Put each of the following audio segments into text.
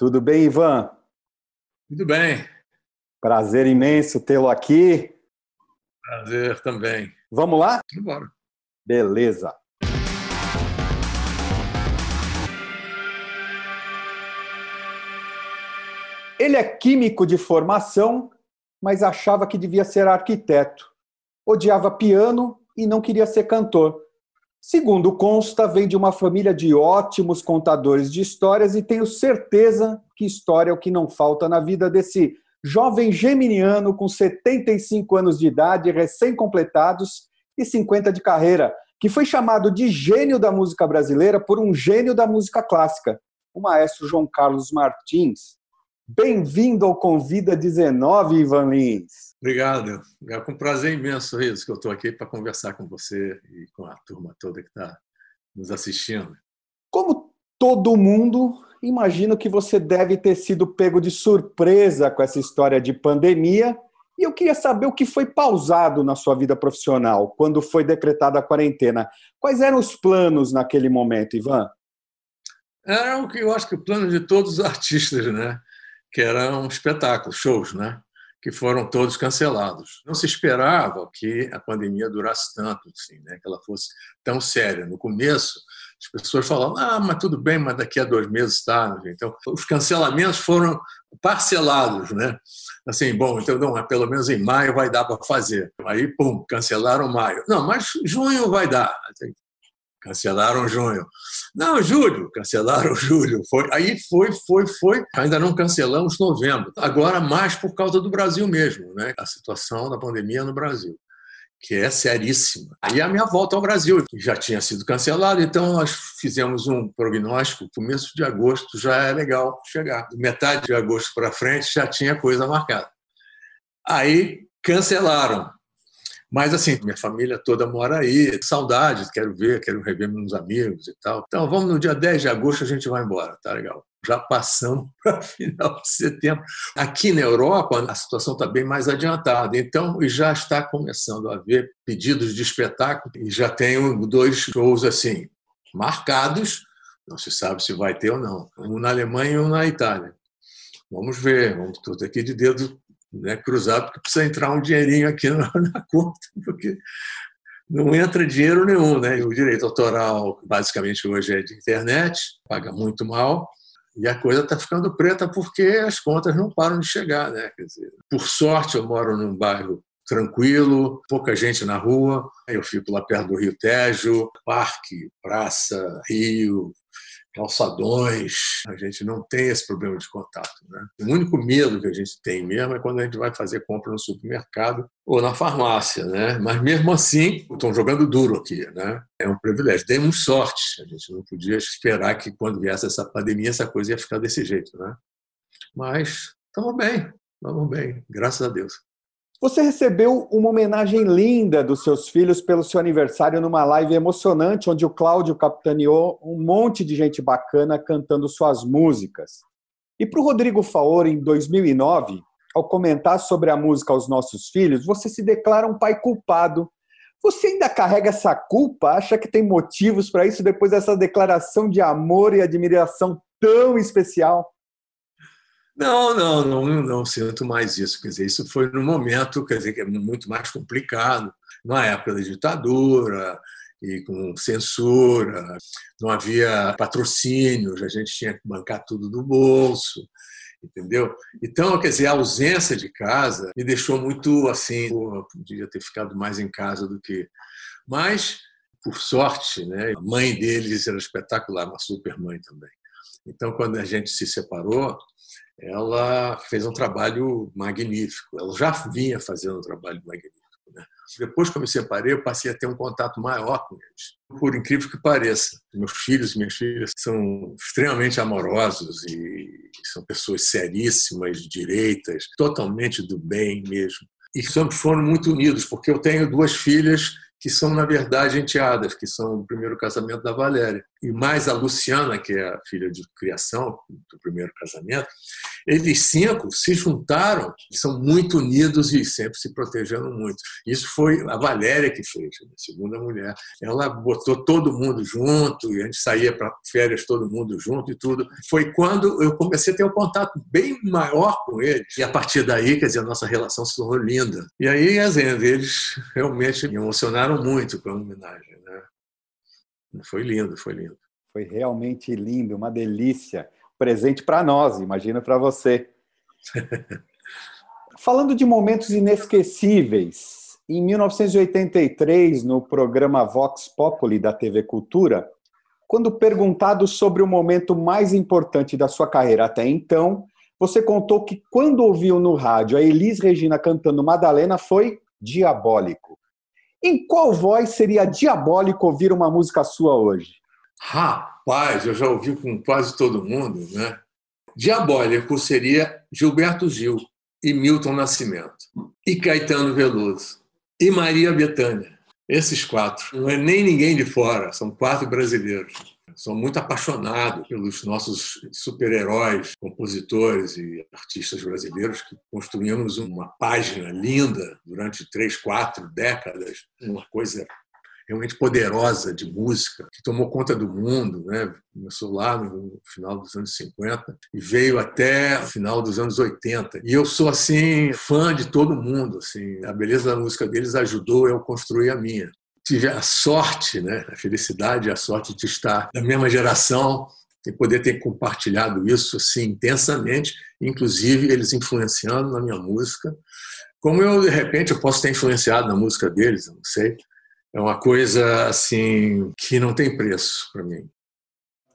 Tudo bem, Ivan? Tudo bem. Prazer imenso tê-lo aqui. Prazer também. Vamos lá? Vamos Beleza. Ele é químico de formação, mas achava que devia ser arquiteto. Odiava piano e não queria ser cantor. Segundo consta, vem de uma família de ótimos contadores de histórias e tenho certeza que história é o que não falta na vida desse jovem geminiano com 75 anos de idade, recém-completados e 50 de carreira, que foi chamado de gênio da música brasileira por um gênio da música clássica, o maestro João Carlos Martins. Bem-vindo ao Convida 19, Ivan Lins. Obrigado. É com prazer imenso isso que eu estou aqui para conversar com você e com a turma toda que está nos assistindo. Como todo mundo, imagino que você deve ter sido pego de surpresa com essa história de pandemia. E eu queria saber o que foi pausado na sua vida profissional quando foi decretada a quarentena. Quais eram os planos naquele momento, Ivan? Era o que eu acho que o plano de todos os artistas, né? que eram espetáculos, shows, né? Que foram todos cancelados. Não se esperava que a pandemia durasse tanto, assim, né? que ela fosse tão séria. No começo, as pessoas falavam, ah, mas tudo bem, mas daqui a dois meses está. Então, os cancelamentos foram parcelados, né? Assim, bom, então, não, pelo menos em maio vai dar para fazer. Aí, pum, cancelaram maio. Não, mas junho vai dar. Cancelaram junho. Não, julho, cancelaram julho. Foi, aí foi, foi, foi. Ainda não cancelamos novembro. Agora mais por causa do Brasil mesmo, né? A situação da pandemia no Brasil, que é seríssima. Aí a minha volta ao Brasil já tinha sido cancelada, então nós fizemos um prognóstico. Começo de agosto já é legal chegar. Metade de agosto para frente já tinha coisa marcada. Aí cancelaram. Mas, assim, minha família toda mora aí, saudades, quero ver, quero rever meus amigos e tal. Então, vamos no dia 10 de agosto, a gente vai embora, tá legal. Já passamos para final de setembro. Aqui na Europa, a situação está bem mais adiantada, então já está começando a haver pedidos de espetáculo e já tenho dois shows assim marcados, não se sabe se vai ter ou não, um na Alemanha e um na Itália. Vamos ver, vamos tudo aqui de dedo né, cruzado, porque precisa entrar um dinheirinho aqui na, na conta, porque não entra dinheiro nenhum. Né? O direito autoral, basicamente, hoje é de internet, paga muito mal, e a coisa está ficando preta porque as contas não param de chegar. Né? Dizer, por sorte, eu moro num bairro tranquilo, pouca gente na rua. Eu fico lá perto do Rio Tejo, parque, praça, rio, calçadões, a gente não tem esse problema de contato. Né? O único medo que a gente tem mesmo é quando a gente vai fazer compra no supermercado ou na farmácia, né? Mas mesmo assim, estão jogando duro aqui, né? É um privilégio. Demos sorte. A gente não podia esperar que quando viesse essa pandemia essa coisa ia ficar desse jeito, né? Mas estamos bem, estamos bem, graças a Deus. Você recebeu uma homenagem linda dos seus filhos pelo seu aniversário numa live emocionante, onde o Cláudio capitaneou um monte de gente bacana cantando suas músicas. E para o Rodrigo Faor, em 2009, ao comentar sobre a música aos nossos filhos, você se declara um pai culpado. Você ainda carrega essa culpa? Acha que tem motivos para isso depois dessa declaração de amor e admiração tão especial? Não, não, não, não sinto mais isso. Quer dizer, isso foi num momento, quer dizer, que é muito mais complicado, numa época da ditadura e com censura, não havia patrocínios, a gente tinha que bancar tudo do bolso, entendeu? Então, quer dizer, a ausência de casa me deixou muito assim, pô, podia ter ficado mais em casa do que. Mas, por sorte, né, a mãe deles era espetacular, uma super mãe também. Então, quando a gente se separou, ela fez um trabalho magnífico. Ela já vinha fazendo um trabalho magnífico. Né? Depois que eu me separei, eu passei a ter um contato maior com eles. Por incrível que pareça, meus filhos e minhas filhas são extremamente amorosos e são pessoas seríssimas, direitas, totalmente do bem mesmo. E sempre foram muito unidos, porque eu tenho duas filhas que são, na verdade, enteadas, que são do primeiro casamento da Valéria. E mais a Luciana, que é a filha de criação do primeiro casamento, eles cinco se juntaram, são muito unidos e sempre se protegendo muito. Isso foi a Valéria que fez, a segunda mulher. Ela botou todo mundo junto e a gente saía para férias todo mundo junto e tudo. Foi quando eu comecei a ter um contato bem maior com eles. E a partir daí, quer dizer, a nossa relação se tornou linda. E aí, as eles realmente me emocionaram muito com a homenagem. Né? Foi lindo, foi lindo. Foi realmente lindo, uma delícia. Presente para nós, imagina para você. Falando de momentos inesquecíveis, em 1983, no programa Vox Populi da TV Cultura, quando perguntado sobre o momento mais importante da sua carreira até então, você contou que quando ouviu no rádio a Elis Regina cantando Madalena foi diabólico. Em qual voz seria diabólico ouvir uma música sua hoje? Rapaz, eu já ouvi com quase todo mundo, né? Diabólico seria Gilberto Gil e Milton Nascimento, e Caetano Veloso, e Maria Bethânia. Esses quatro. Não é nem ninguém de fora, são quatro brasileiros. Sou muito apaixonado pelos nossos super-heróis, compositores e artistas brasileiros que construímos uma página linda durante três, quatro décadas, uma coisa realmente poderosa de música, que tomou conta do mundo, né? começou lá no final dos anos 50 e veio até o final dos anos 80. E eu sou assim fã de todo mundo, assim, a beleza da música deles ajudou eu construir a minha. Tive a sorte, né, a felicidade e a sorte de estar da mesma geração e poder ter compartilhado isso assim intensamente, inclusive eles influenciando na minha música. Como eu de repente eu posso ter influenciado na música deles, eu não sei é uma coisa assim que não tem preço para mim.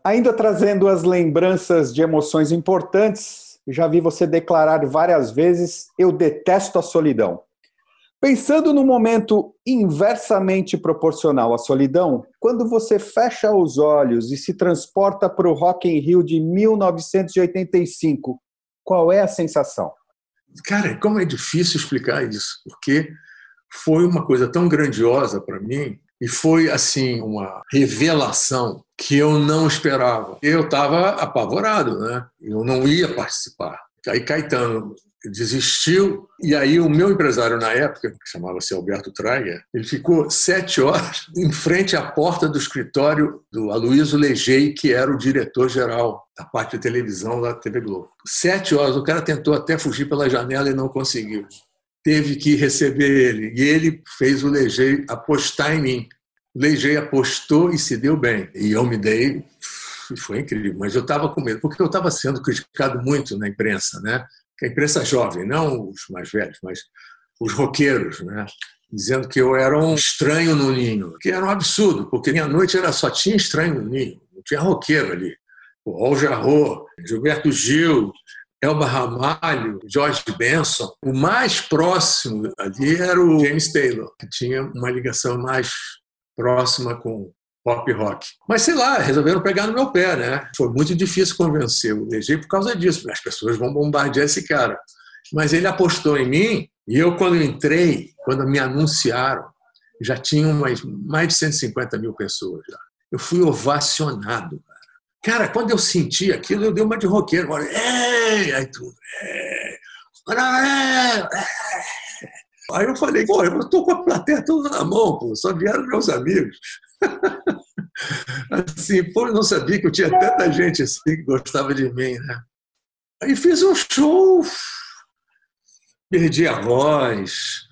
Ainda trazendo as lembranças de emoções importantes, já vi você declarar várias vezes: eu detesto a solidão. Pensando no momento inversamente proporcional à solidão, quando você fecha os olhos e se transporta para o Rock in Rio de 1985, qual é a sensação? Cara, como é difícil explicar isso, porque foi uma coisa tão grandiosa para mim e foi assim uma revelação que eu não esperava. Eu estava apavorado, né? Eu não ia participar. Aí Caetano desistiu e aí o meu empresário na época, que chamava-se Alberto Trager, ele ficou sete horas em frente à porta do escritório do Aloysio Legei, que era o diretor-geral da parte de televisão da TV Globo. Sete horas, o cara tentou até fugir pela janela e não conseguiu teve que receber ele. E ele fez o Legei apostar em mim. O Legei apostou e se deu bem. E eu me dei, foi incrível. Mas eu estava com medo, porque eu estava sendo criticado muito na imprensa, né? A imprensa jovem, não os mais velhos, mas os roqueiros, né? Dizendo que eu era um estranho no ninho, que era um absurdo, porque minha noite era só tinha estranho no ninho, não tinha roqueiro ali. O Al Jarreau, Gilberto Gil, Elba Ramalho, George Benson. O mais próximo ali era o James Taylor, que tinha uma ligação mais próxima com pop rock. Mas sei lá, resolveram pegar no meu pé, né? Foi muito difícil convencer o DG por causa disso. As pessoas vão bombardear esse cara. Mas ele apostou em mim e eu, quando entrei, quando me anunciaram, já tinham mais, mais de 150 mil pessoas. Já. Eu fui ovacionado. Cara, quando eu senti aquilo, eu dei uma de roqueiro. Falei, Ei! Aí tudo. Aí eu falei, pô, eu estou com a plateia toda na mão, pô, só vieram meus amigos. Assim, pô, não sabia que eu tinha tanta gente assim que gostava de mim, né? Aí fiz um show, perdi a voz,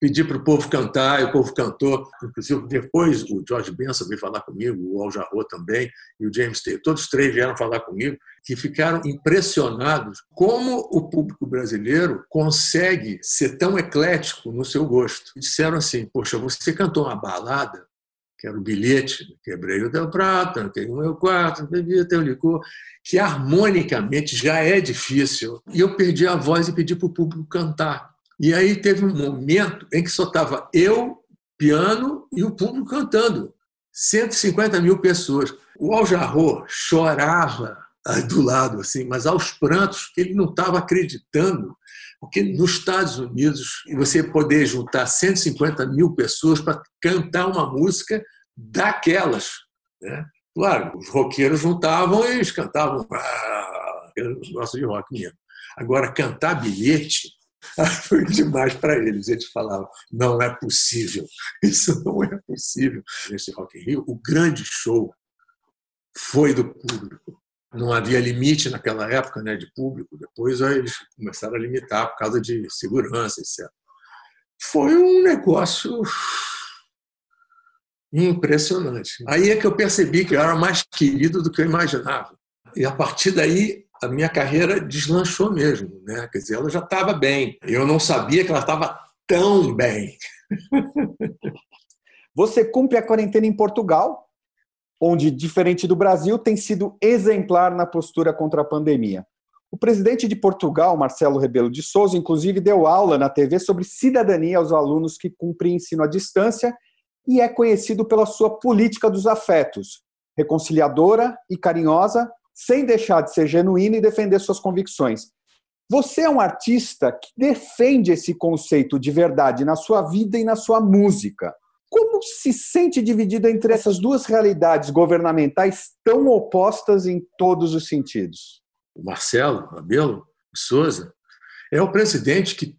pedi para o povo cantar, e o povo cantou. Inclusive, depois o George Benson veio falar comigo, o Al Jarreau também, e o James Taylor. Todos os três vieram falar comigo, que ficaram impressionados como o público brasileiro consegue ser tão eclético no seu gosto. Disseram assim, poxa, você cantou uma balada, que era o bilhete, quebrei o teu prato, tenho o meu quarto, bebi teu licor, que harmonicamente já é difícil. E eu perdi a voz e pedi para o público cantar. E aí teve um momento em que só estava eu, piano e o público cantando. 150 mil pessoas. O Aljarro chorava do lado, assim, mas aos prantos, ele não estava acreditando. Porque nos Estados Unidos, você poder juntar 150 mil pessoas para cantar uma música daquelas. Né? Claro, os roqueiros juntavam e eles cantavam. Ah, gosto de rock mesmo. Agora, cantar bilhete foi demais para eles. Eles falavam: não é possível, isso não é possível. Nesse Rock in Rio, o grande show foi do público. Não havia limite naquela época né, de público. Depois eles começaram a limitar por causa de segurança, etc. Foi um negócio impressionante. Aí é que eu percebi que eu era mais querido do que eu imaginava. E a partir daí a minha carreira deslanchou mesmo, né? Quer dizer, ela já estava bem. Eu não sabia que ela estava tão bem. Você cumpre a quarentena em Portugal, onde, diferente do Brasil, tem sido exemplar na postura contra a pandemia. O presidente de Portugal, Marcelo Rebelo de Souza, inclusive deu aula na TV sobre cidadania aos alunos que cumprem ensino à distância e é conhecido pela sua política dos afetos, reconciliadora e carinhosa, sem deixar de ser genuíno e defender suas convicções. Você é um artista que defende esse conceito de verdade na sua vida e na sua música. Como se sente dividido entre essas duas realidades governamentais tão opostas em todos os sentidos? O Marcelo Abelo Souza é o presidente que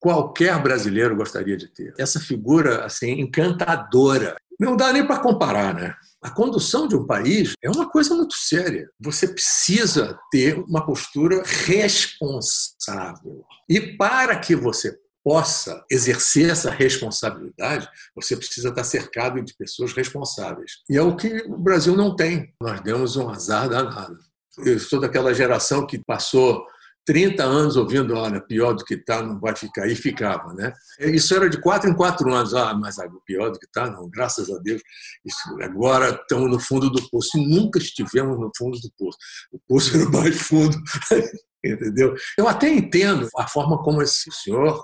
qualquer brasileiro gostaria de ter. Essa figura assim encantadora. Não dá nem para comparar, né? A condução de um país é uma coisa muito séria. Você precisa ter uma postura responsável. E para que você possa exercer essa responsabilidade, você precisa estar cercado de pessoas responsáveis. E é o que o Brasil não tem. Nós demos um azar danado. Eu sou daquela geração que passou 30 anos ouvindo, olha, pior do que está, não vai ficar, e ficava, né? Isso era de quatro em quatro anos, ah, mas pior do que está, não, graças a Deus, isso, agora estamos no fundo do poço, nunca estivemos no fundo do poço, o poço era mais fundo, entendeu? Eu até entendo a forma como esse senhor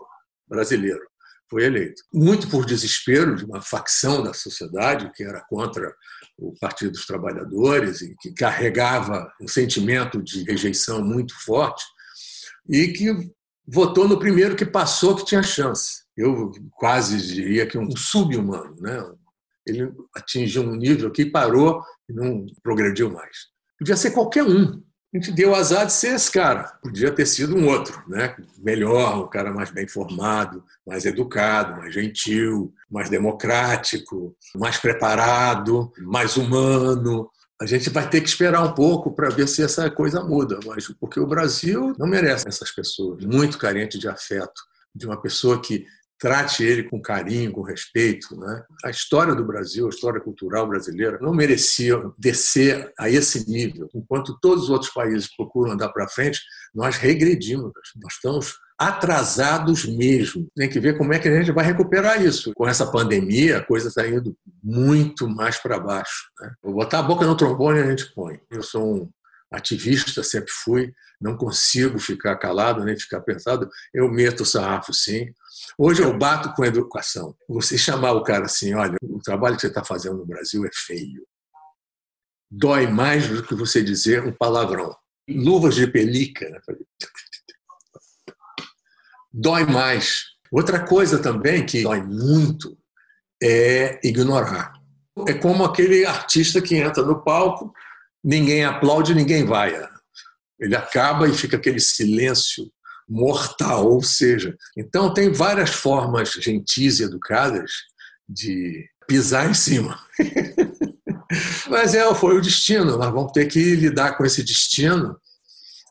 brasileiro foi eleito, muito por desespero de uma facção da sociedade que era contra o Partido dos Trabalhadores e que carregava um sentimento de rejeição muito forte, e que votou no primeiro que passou que tinha chance. Eu quase diria que um sub-humano. Né? Ele atingiu um nível que parou e não progrediu mais. Podia ser qualquer um. A gente deu azar de ser esse cara. Podia ter sido um outro, né? melhor, um cara mais bem formado, mais educado, mais gentil, mais democrático, mais preparado, mais humano, a gente vai ter que esperar um pouco para ver se essa coisa muda, mas porque o Brasil não merece essas pessoas, muito carente de afeto, de uma pessoa que trate ele com carinho, com respeito. Né? A história do Brasil, a história cultural brasileira, não merecia descer a esse nível. Enquanto todos os outros países procuram andar para frente, nós regredimos. Nós estamos atrasados mesmo. Tem que ver como é que a gente vai recuperar isso. Com essa pandemia, a coisa está indo muito mais para baixo. Né? Vou botar a boca no trombone a gente põe. Eu sou um ativista, sempre fui, não consigo ficar calado nem ficar pensado. Eu meto o sarrafo sim. Hoje eu bato com a educação. Você chamar o cara assim, olha, o trabalho que você está fazendo no Brasil é feio. Dói mais do que você dizer um palavrão. Luvas de pelica. Né? dói mais. Outra coisa também que dói muito é ignorar. É como aquele artista que entra no palco, ninguém aplaude, ninguém vai. Ele acaba e fica aquele silêncio mortal, ou seja, então tem várias formas gentis e educadas de pisar em cima. Mas é, foi o destino, nós vamos ter que lidar com esse destino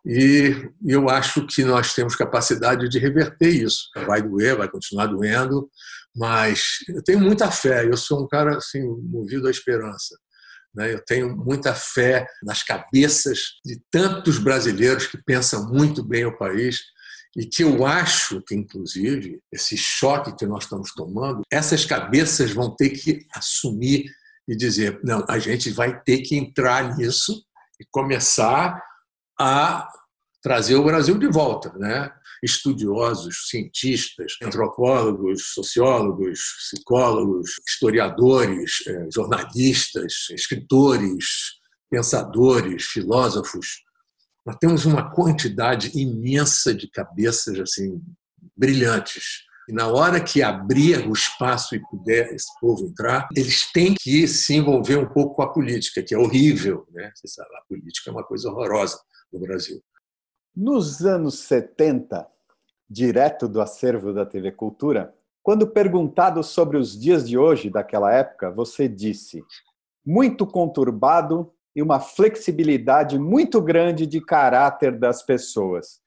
e eu acho que nós temos capacidade de reverter isso. Vai doer, vai continuar doendo, mas eu tenho muita fé. Eu sou um cara assim, movido à esperança. Né? Eu tenho muita fé nas cabeças de tantos brasileiros que pensam muito bem o país e que eu acho que, inclusive, esse choque que nós estamos tomando, essas cabeças vão ter que assumir e dizer: não, a gente vai ter que entrar nisso e começar a trazer o Brasil de volta, né? Estudiosos, cientistas, antropólogos, sociólogos, psicólogos, historiadores, eh, jornalistas, escritores, pensadores, filósofos. Nós temos uma quantidade imensa de cabeças assim brilhantes. E na hora que abrir o espaço e puder esse povo entrar, eles têm que se envolver um pouco com a política, que é horrível. Né? A política é uma coisa horrorosa no Brasil. Nos anos 70, direto do acervo da TV Cultura, quando perguntado sobre os dias de hoje daquela época, você disse: muito conturbado e uma flexibilidade muito grande de caráter das pessoas.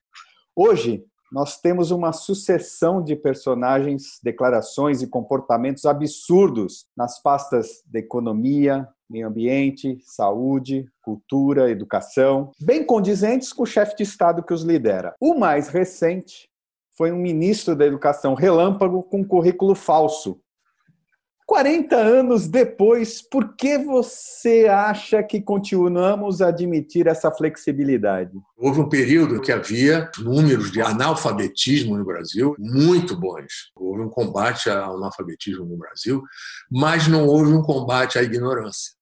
Hoje, nós temos uma sucessão de personagens, declarações e comportamentos absurdos nas pastas da economia, meio ambiente, saúde, cultura, educação, bem condizentes com o chefe de Estado que os lidera. O mais recente foi um ministro da Educação relâmpago com currículo falso, 40 anos depois, por que você acha que continuamos a admitir essa flexibilidade? Houve um período que havia números de analfabetismo no Brasil muito bons. Houve um combate ao analfabetismo no Brasil, mas não houve um combate à ignorância.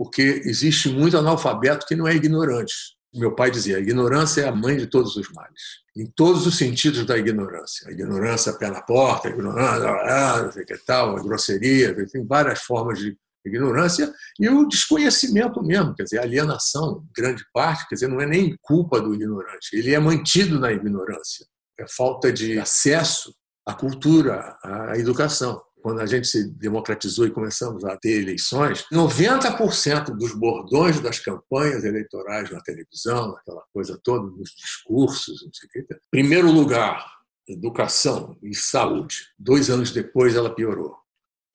Porque existe muito analfabeto que não é ignorante. Meu pai dizia: a ignorância é a mãe de todos os males, em todos os sentidos da ignorância. A ignorância pé na porta, a ignorância, sei que tal, a grosseria, tem várias formas de ignorância e o desconhecimento mesmo, quer dizer, alienação, grande parte, quer dizer, não é nem culpa do ignorante, ele é mantido na ignorância. É falta de acesso à cultura, à educação quando a gente se democratizou e começamos a ter eleições, 90% dos bordões das campanhas eleitorais na televisão, aquela coisa toda, nos discursos, não sei o que. Primeiro lugar, educação e saúde. Dois anos depois ela piorou.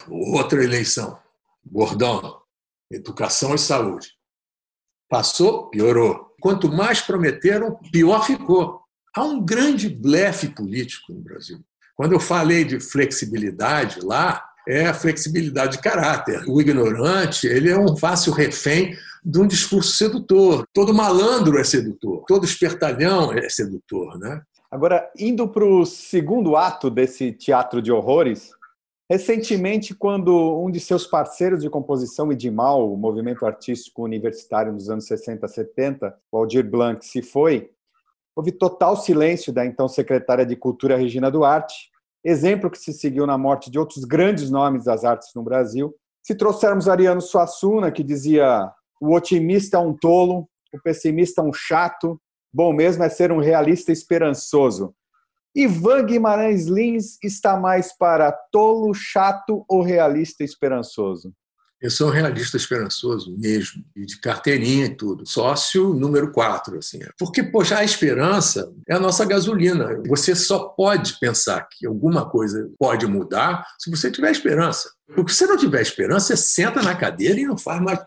Outra eleição, bordão, educação e saúde. Passou, piorou. Quanto mais prometeram, pior ficou. Há um grande blefe político no Brasil. Quando eu falei de flexibilidade lá, é a flexibilidade de caráter. O ignorante, ele é um fácil refém de um discurso sedutor. Todo malandro é sedutor, todo espertalhão é sedutor, né? Agora, indo para o segundo ato desse teatro de horrores, recentemente, quando um de seus parceiros de composição e de mal, o movimento artístico universitário nos anos 60, 70, o Aldir Blanc, se foi, houve total silêncio da então secretária de Cultura, Regina Duarte, exemplo que se seguiu na morte de outros grandes nomes das artes no Brasil. Se trouxermos Ariano Suassuna, que dizia o otimista é um tolo, o pessimista é um chato, bom mesmo é ser um realista esperançoso. Ivan Guimarães Lins está mais para tolo, chato ou realista esperançoso? Eu sou um realista esperançoso mesmo, e de carteirinha e tudo. Sócio número quatro, assim. Porque, poxa, a esperança é a nossa gasolina. Você só pode pensar que alguma coisa pode mudar se você tiver esperança. Porque se você não tiver esperança, você senta na cadeira e não faz mais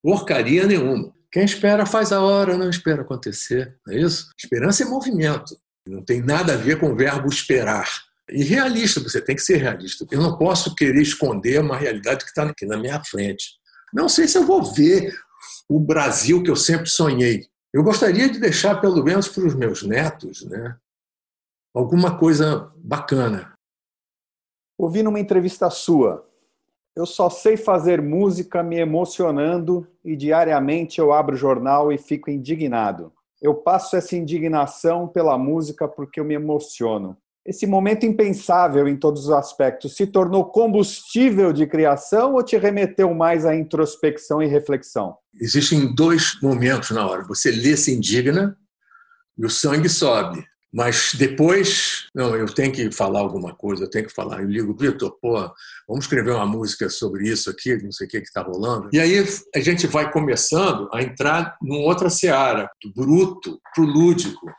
porcaria nenhuma. Quem espera faz a hora, não espera acontecer. Não é isso? Esperança é movimento. Não tem nada a ver com o verbo esperar. E realista, você tem que ser realista. Eu não posso querer esconder uma realidade que está aqui na minha frente. Não sei se eu vou ver o Brasil que eu sempre sonhei. Eu gostaria de deixar, pelo menos para os meus netos, né, alguma coisa bacana. Ouvi numa entrevista sua. Eu só sei fazer música me emocionando e diariamente eu abro o jornal e fico indignado. Eu passo essa indignação pela música porque eu me emociono esse momento impensável em todos os aspectos se tornou combustível de criação ou te remeteu mais à introspecção e reflexão? Existem dois momentos na hora. Você lê, se indigna e o sangue sobe. Mas depois, não, eu tenho que falar alguma coisa, eu tenho que falar. Eu ligo, Vitor, pô, vamos escrever uma música sobre isso aqui, não sei o que está rolando. E aí a gente vai começando a entrar numa outra seara, do bruto para o lúdico.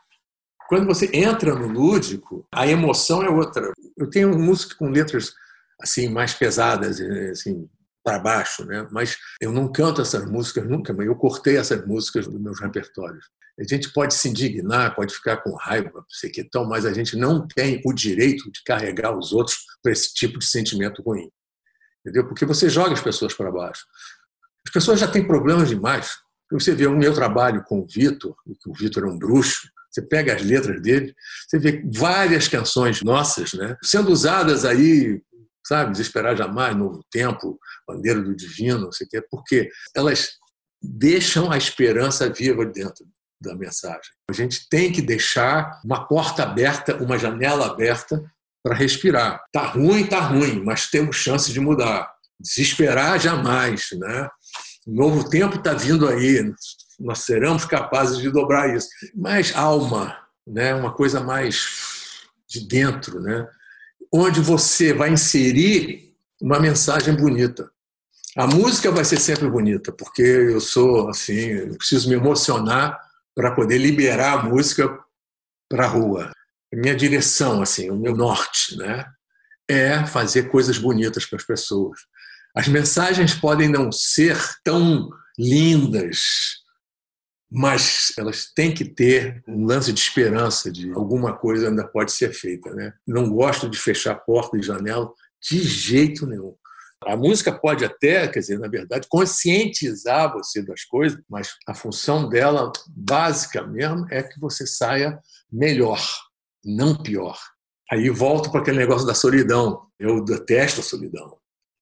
Quando você entra no lúdico, a emoção é outra. Eu tenho música com letras assim mais pesadas, assim para baixo, né? Mas eu não canto essas músicas nunca, mas eu cortei essas músicas dos meus repertórios. A gente pode se indignar, pode ficar com raiva, sei que tal, mas a gente não tem o direito de carregar os outros para esse tipo de sentimento ruim. Entendeu? Porque você joga as pessoas para baixo. As pessoas já têm problemas demais. Você vê o meu trabalho com o Vitor, que o Vitor é um bruxo, você pega as letras dele, você vê várias canções nossas, né, sendo usadas aí, sabe, Desesperar Jamais, Novo Tempo, Bandeira do Divino, não sei o quê, porque elas deixam a esperança viva dentro da mensagem. A gente tem que deixar uma porta aberta, uma janela aberta para respirar. Tá ruim, tá ruim, mas temos chance de mudar. Desesperar jamais, né? O novo tempo está vindo aí. Nós seremos capazes de dobrar isso. Mais alma, né? uma coisa mais de dentro, né? onde você vai inserir uma mensagem bonita. A música vai ser sempre bonita, porque eu sou assim, eu preciso me emocionar para poder liberar a música para a rua. Minha direção, assim, o meu norte, né, é fazer coisas bonitas para as pessoas. As mensagens podem não ser tão lindas, mas elas têm que ter um lance de esperança de alguma coisa ainda pode ser feita, né? Não gosto de fechar porta e janela de jeito nenhum. A música pode até, quer dizer, na verdade, conscientizar você das coisas, mas a função dela, básica mesmo, é que você saia melhor, não pior. Aí volto para aquele negócio da solidão. Eu detesto a solidão.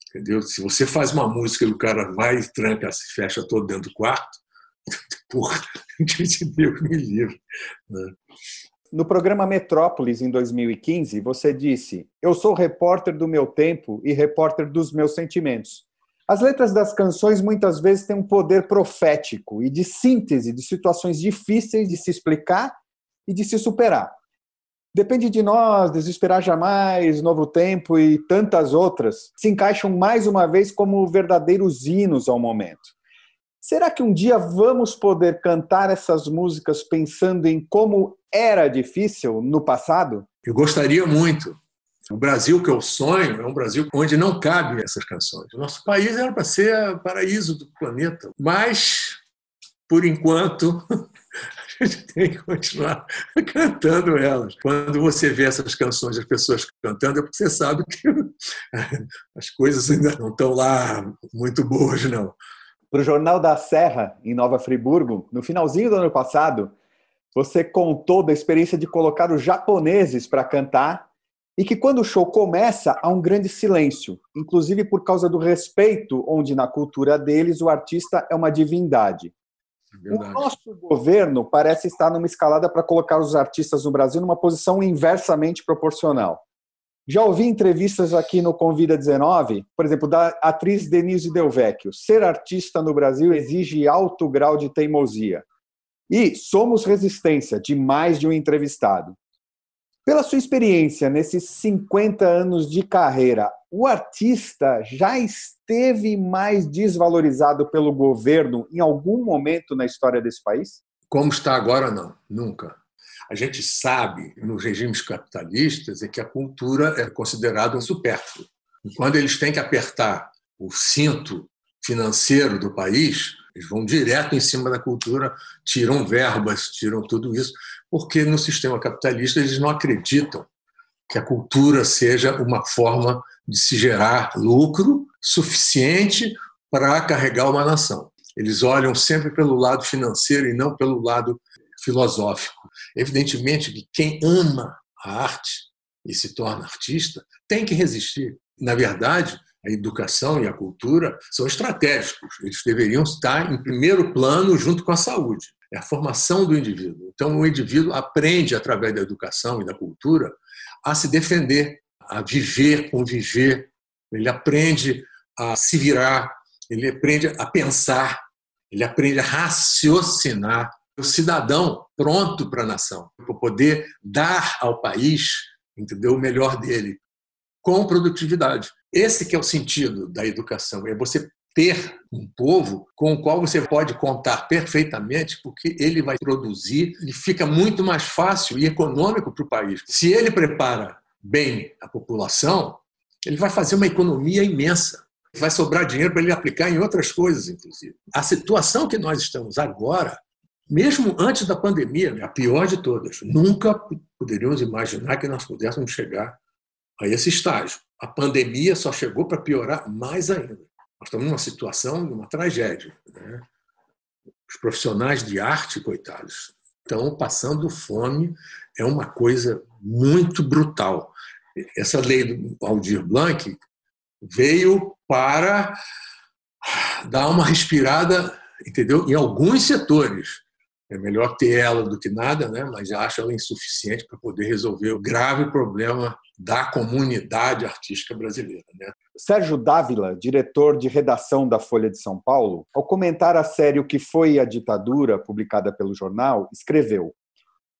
Entendeu? Se você faz uma música e o cara vai e tranca, se fecha todo dentro do quarto, porra, Deus me livre. Né? No programa Metrópolis, em 2015, você disse: Eu sou repórter do meu tempo e repórter dos meus sentimentos. As letras das canções muitas vezes têm um poder profético e de síntese de situações difíceis de se explicar e de se superar. Depende de nós, Desesperar Jamais, Novo Tempo e tantas outras se encaixam mais uma vez como verdadeiros hinos ao momento. Será que um dia vamos poder cantar essas músicas pensando em como era difícil no passado? Eu gostaria muito. O Brasil que eu sonho é um Brasil onde não cabem essas canções. O nosso país era para ser o paraíso do planeta, mas, por enquanto, a gente tem que continuar cantando elas. Quando você vê essas canções, as pessoas cantando, é porque você sabe que as coisas ainda não estão lá muito boas, não para o Jornal da Serra, em Nova Friburgo, no finalzinho do ano passado, você contou da experiência de colocar os japoneses para cantar e que quando o show começa há um grande silêncio, inclusive por causa do respeito, onde na cultura deles o artista é uma divindade. É o nosso governo parece estar numa escalada para colocar os artistas no Brasil numa posição inversamente proporcional. Já ouvi entrevistas aqui no Convida 19, por exemplo, da atriz Denise Del Vecchio. Ser artista no Brasil exige alto grau de teimosia. E somos resistência de mais de um entrevistado. Pela sua experiência nesses 50 anos de carreira, o artista já esteve mais desvalorizado pelo governo em algum momento na história desse país? Como está agora, não. Nunca. A gente sabe, nos regimes capitalistas, é que a cultura é considerada um supérfluo. E quando eles têm que apertar o cinto financeiro do país, eles vão direto em cima da cultura, tiram verbas, tiram tudo isso, porque no sistema capitalista eles não acreditam que a cultura seja uma forma de se gerar lucro suficiente para carregar uma nação. Eles olham sempre pelo lado financeiro e não pelo lado filosófico. Evidentemente que quem ama a arte e se torna artista tem que resistir. Na verdade, a educação e a cultura são estratégicos. Eles deveriam estar em primeiro plano junto com a saúde. É a formação do indivíduo. Então, o indivíduo aprende, através da educação e da cultura, a se defender, a viver, conviver. Ele aprende a se virar, ele aprende a pensar, ele aprende a raciocinar cidadão pronto para a nação, para poder dar ao país, entendeu, o melhor dele, com produtividade. Esse que é o sentido da educação, é você ter um povo com o qual você pode contar perfeitamente, porque ele vai produzir e fica muito mais fácil e econômico para o país. Se ele prepara bem a população, ele vai fazer uma economia imensa. Vai sobrar dinheiro para ele aplicar em outras coisas, inclusive. A situação que nós estamos agora mesmo antes da pandemia, a pior de todas, nunca poderíamos imaginar que nós pudéssemos chegar a esse estágio. A pandemia só chegou para piorar mais ainda. Nós estamos numa situação de uma tragédia. Né? Os profissionais de arte, coitados, estão passando fome, é uma coisa muito brutal. Essa lei do Aldir Blanc veio para dar uma respirada, entendeu? Em alguns setores é melhor ter ela do que nada, né? mas acho ela insuficiente para poder resolver o grave problema da comunidade artística brasileira. Né? Sérgio Dávila, diretor de redação da Folha de São Paulo, ao comentar a série O que foi a ditadura, publicada pelo jornal, escreveu: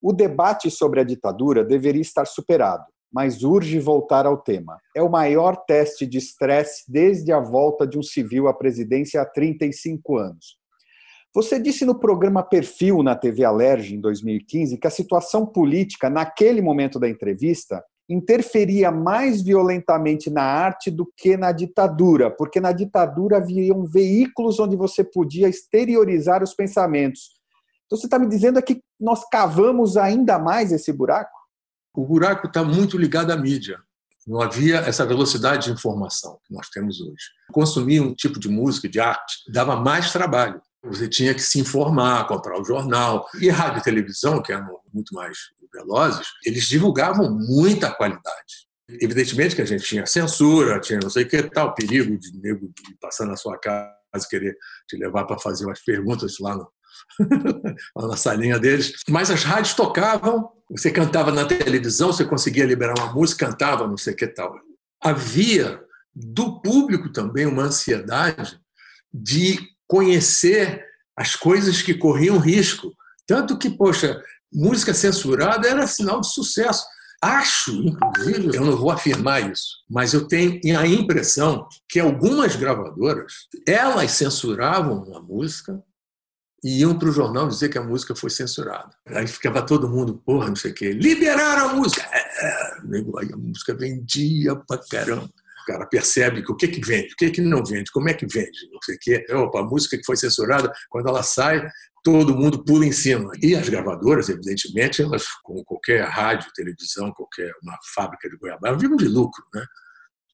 O debate sobre a ditadura deveria estar superado, mas urge voltar ao tema. É o maior teste de estresse desde a volta de um civil à presidência há 35 anos. Você disse no programa Perfil na TV Alerj em 2015 que a situação política naquele momento da entrevista interferia mais violentamente na arte do que na ditadura, porque na ditadura haviam veículos onde você podia exteriorizar os pensamentos. Então você está me dizendo que nós cavamos ainda mais esse buraco? O buraco está muito ligado à mídia. Não havia essa velocidade de informação que nós temos hoje. Consumir um tipo de música, de arte, dava mais trabalho. Você tinha que se informar, comprar o jornal. E rádio e televisão, que eram muito mais velozes, eles divulgavam muita qualidade. Evidentemente que a gente tinha censura, tinha não sei o que tal, perigo de nego passar na sua casa querer te levar para fazer umas perguntas lá, no, lá na salinha deles. Mas as rádios tocavam, você cantava na televisão, você conseguia liberar uma música, cantava, não sei o que tal. Havia do público também uma ansiedade de conhecer as coisas que corriam risco. Tanto que, poxa, música censurada era sinal de sucesso. Acho, inclusive, eu não vou afirmar isso, mas eu tenho a impressão que algumas gravadoras, elas censuravam a música e iam para o jornal dizer que a música foi censurada. Aí ficava todo mundo, porra, não sei o quê, liberaram a música. É, é a música vendia pra caramba cara percebe que o que, que vende, o que, que não vende, como é que vende, não sei o quê. Opa, a música que foi censurada, quando ela sai, todo mundo pula em cima. E as gravadoras, evidentemente, elas, como qualquer rádio, televisão, qualquer uma fábrica de goiabada, vivem de lucro, né?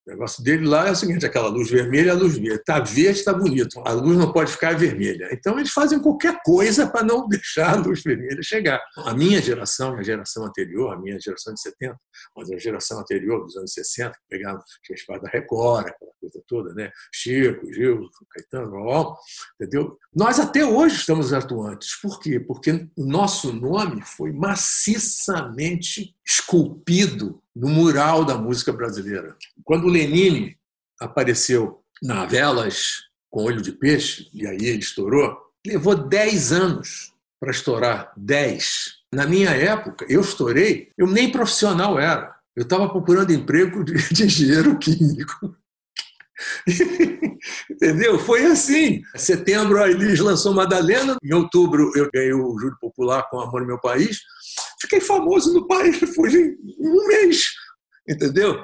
O negócio dele lá é o seguinte: aquela luz vermelha é a luz verde. Está verde, está bonito. A luz não pode ficar vermelha. Então, eles fazem qualquer coisa para não deixar a luz vermelha chegar. A minha geração, a geração anterior, a minha geração de 70, mas a geração anterior, dos anos 60, que pegavam as da Record, aquela coisa toda, né? Chico, Gil, Caetano, entendeu? Nós até hoje estamos atuantes. Por quê? Porque o nosso nome foi maciçamente esculpido no mural da música brasileira. Quando o Lenine apareceu na Velas com Olho de Peixe, e aí ele estourou, levou 10 anos para estourar. 10. Na minha época, eu estourei, eu nem profissional era. Eu estava procurando emprego de engenheiro químico. Entendeu? Foi assim. Em setembro, a Elis lançou Madalena. Em outubro, eu ganhei o Júri Popular com Amor Meu País. Fiquei famoso no país depois de um mês. Entendeu?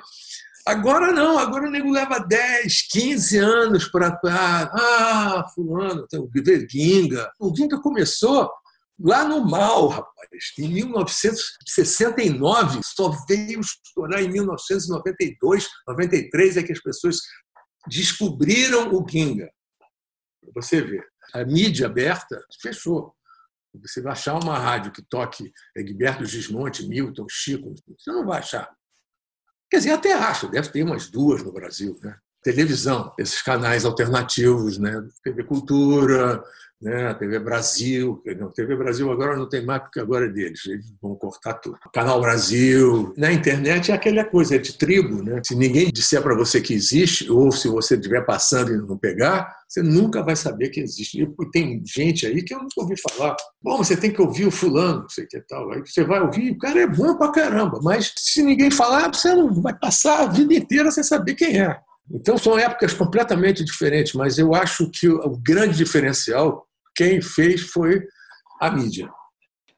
Agora não, agora o nego leva 10, 15 anos para. Ah, fulano, o Ginga. O Ginga começou lá no mal, rapaz. Em 1969, só veio estourar em 1992, 93 é que as pessoas descobriram o. Para você ver. A mídia aberta fechou. Você vai achar uma rádio que toque Egberto Gismonte, Milton, Chico, você não vai achar. Quer dizer, até acho, deve ter umas duas no Brasil. Né? Televisão, esses canais alternativos, né? TV Cultura, né? a TV Brasil, não, TV Brasil agora não tem mais porque agora é deles, eles vão cortar tudo. Canal Brasil, na internet é aquela coisa, é de tribo, né? Se ninguém disser para você que existe, ou se você estiver passando e não pegar, você nunca vai saber que existe. E tem gente aí que eu nunca ouvi falar. Bom, você tem que ouvir o fulano, não sei o que tal. Aí você vai ouvir, o cara é bom pra caramba, mas se ninguém falar, você não vai passar a vida inteira sem saber quem é. Então são épocas completamente diferentes, mas eu acho que o grande diferencial quem fez foi a mídia.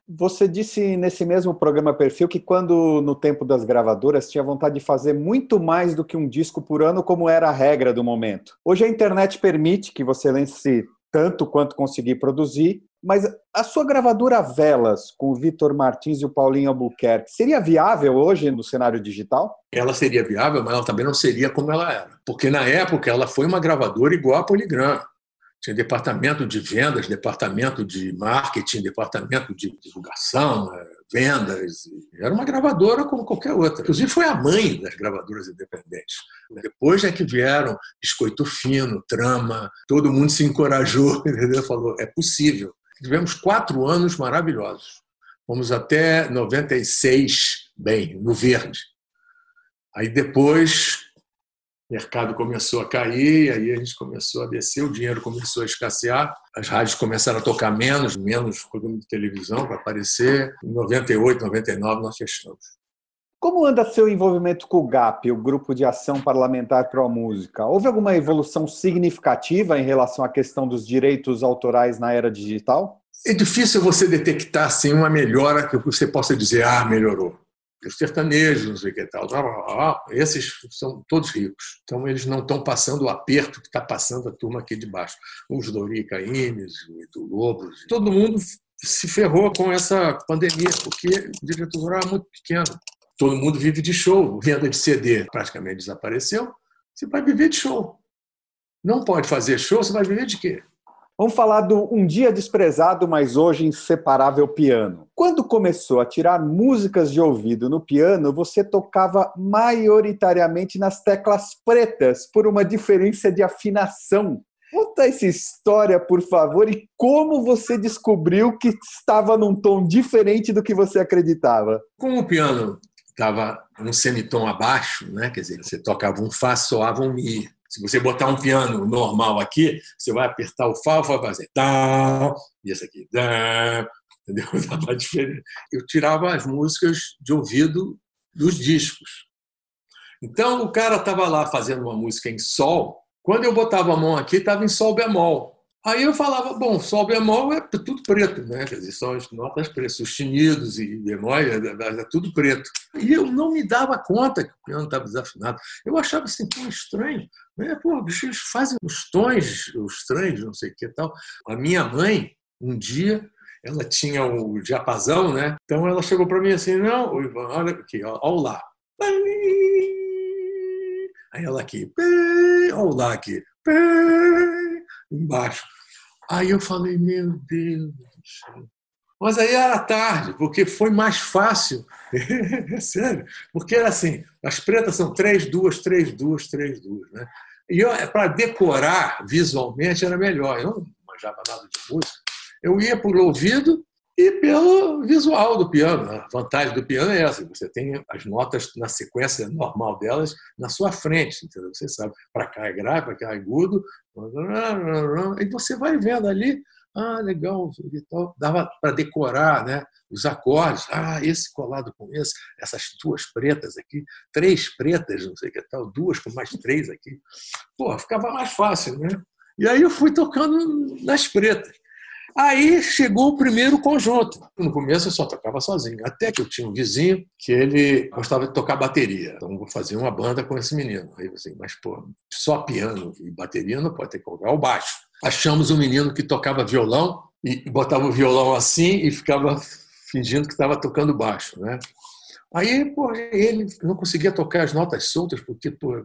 Você disse nesse mesmo programa Perfil que quando no tempo das gravadoras tinha vontade de fazer muito mais do que um disco por ano, como era a regra do momento. Hoje a internet permite que você lance tanto quanto conseguir produzir, mas a sua gravadora Velas, com o Vitor Martins e o Paulinho Albuquerque, seria viável hoje no cenário digital? Ela seria viável, mas ela também não seria como ela era. Porque na época ela foi uma gravadora igual a Poligram tinha departamento de vendas, departamento de marketing, departamento de divulgação, eh, vendas. Era uma gravadora como qualquer outra. Inclusive, foi a mãe das gravadoras independentes. Depois é que vieram Biscoito Fino, Trama, todo mundo se encorajou, entendeu? falou: é possível. Tivemos quatro anos maravilhosos. Fomos até 96 bem, no verde. Aí depois mercado começou a cair, aí a gente começou a descer, o dinheiro começou a escassear, as rádios começaram a tocar menos, menos programa de televisão para aparecer. Em 98, 99 nós fechamos. Como anda seu envolvimento com o GAP, o Grupo de Ação Parlamentar Pro Música? Houve alguma evolução significativa em relação à questão dos direitos autorais na era digital? É difícil você detectar assim, uma melhora que você possa dizer, ah, melhorou. Os sertanejos, não sei o que tal, esses são todos ricos. Então, eles não estão passando o aperto que está passando a turma aqui de baixo. Os Dorica Imes, o Lobos, todo mundo se ferrou com essa pandemia, porque o direito autoral é muito pequeno todo mundo vive de show. Venda de CD praticamente desapareceu. Você vai viver de show. Não pode fazer show, você vai viver de quê? Vamos falar do um dia desprezado, mas hoje inseparável piano. Quando começou a tirar músicas de ouvido no piano, você tocava maioritariamente nas teclas pretas, por uma diferença de afinação. Conta essa história, por favor, e como você descobriu que estava num tom diferente do que você acreditava. Com o piano estava um semitom abaixo, né? quer dizer, você tocava um Fá, soava um Mi. Se você botar um piano normal aqui, você vai apertar o Fá, vai fazer e esse aqui, entendeu? Eu tirava as músicas de ouvido dos discos. Então, o cara estava lá fazendo uma música em Sol, quando eu botava a mão aqui, estava em Sol bemol. Aí eu falava, bom, sol bemol é tudo preto, né? Quer dizer, são as notas pretas, sustenidos e bemóis, é, é, é, tudo preto. E eu não me dava conta que o piano estava desafinado. Eu achava assim tão estranho. Né? Pô, bicho, eles fazem os tons estranhos, não sei o que tal. A minha mãe, um dia, ela tinha o diapasão, né? Então ela chegou para mim assim, não, olha aqui, olha lá. Aí ela aqui, olha lá aqui embaixo. Aí eu falei, meu Deus. Mas aí era tarde, porque foi mais fácil. Sério. Porque era assim: as pretas são três, duas, três, duas, três, duas. Né? E para decorar visualmente era melhor. Eu não manjava nada de música. Eu ia por ouvido e pelo visual do piano. A vantagem do piano é essa: você tem as notas na sequência normal delas na sua frente, entendeu? Você sabe, para cá é grave, para cá é agudo, e você vai vendo ali, ah, legal, tal. Dava para decorar né, os acordes, ah, esse colado com esse, essas duas pretas aqui, três pretas, não sei o que tal, duas com mais três aqui. Pô, ficava mais fácil, né? E aí eu fui tocando nas pretas. Aí chegou o primeiro conjunto. No começo eu só tocava sozinho, até que eu tinha um vizinho que ele gostava de tocar bateria. Então vou fazer uma banda com esse menino. Aí assim, mas pô, só piano e bateria não pode ter que colocar o baixo. Achamos um menino que tocava violão e botava o violão assim e ficava fingindo que estava tocando baixo, né? Aí, pô, ele não conseguia tocar as notas soltas porque pô,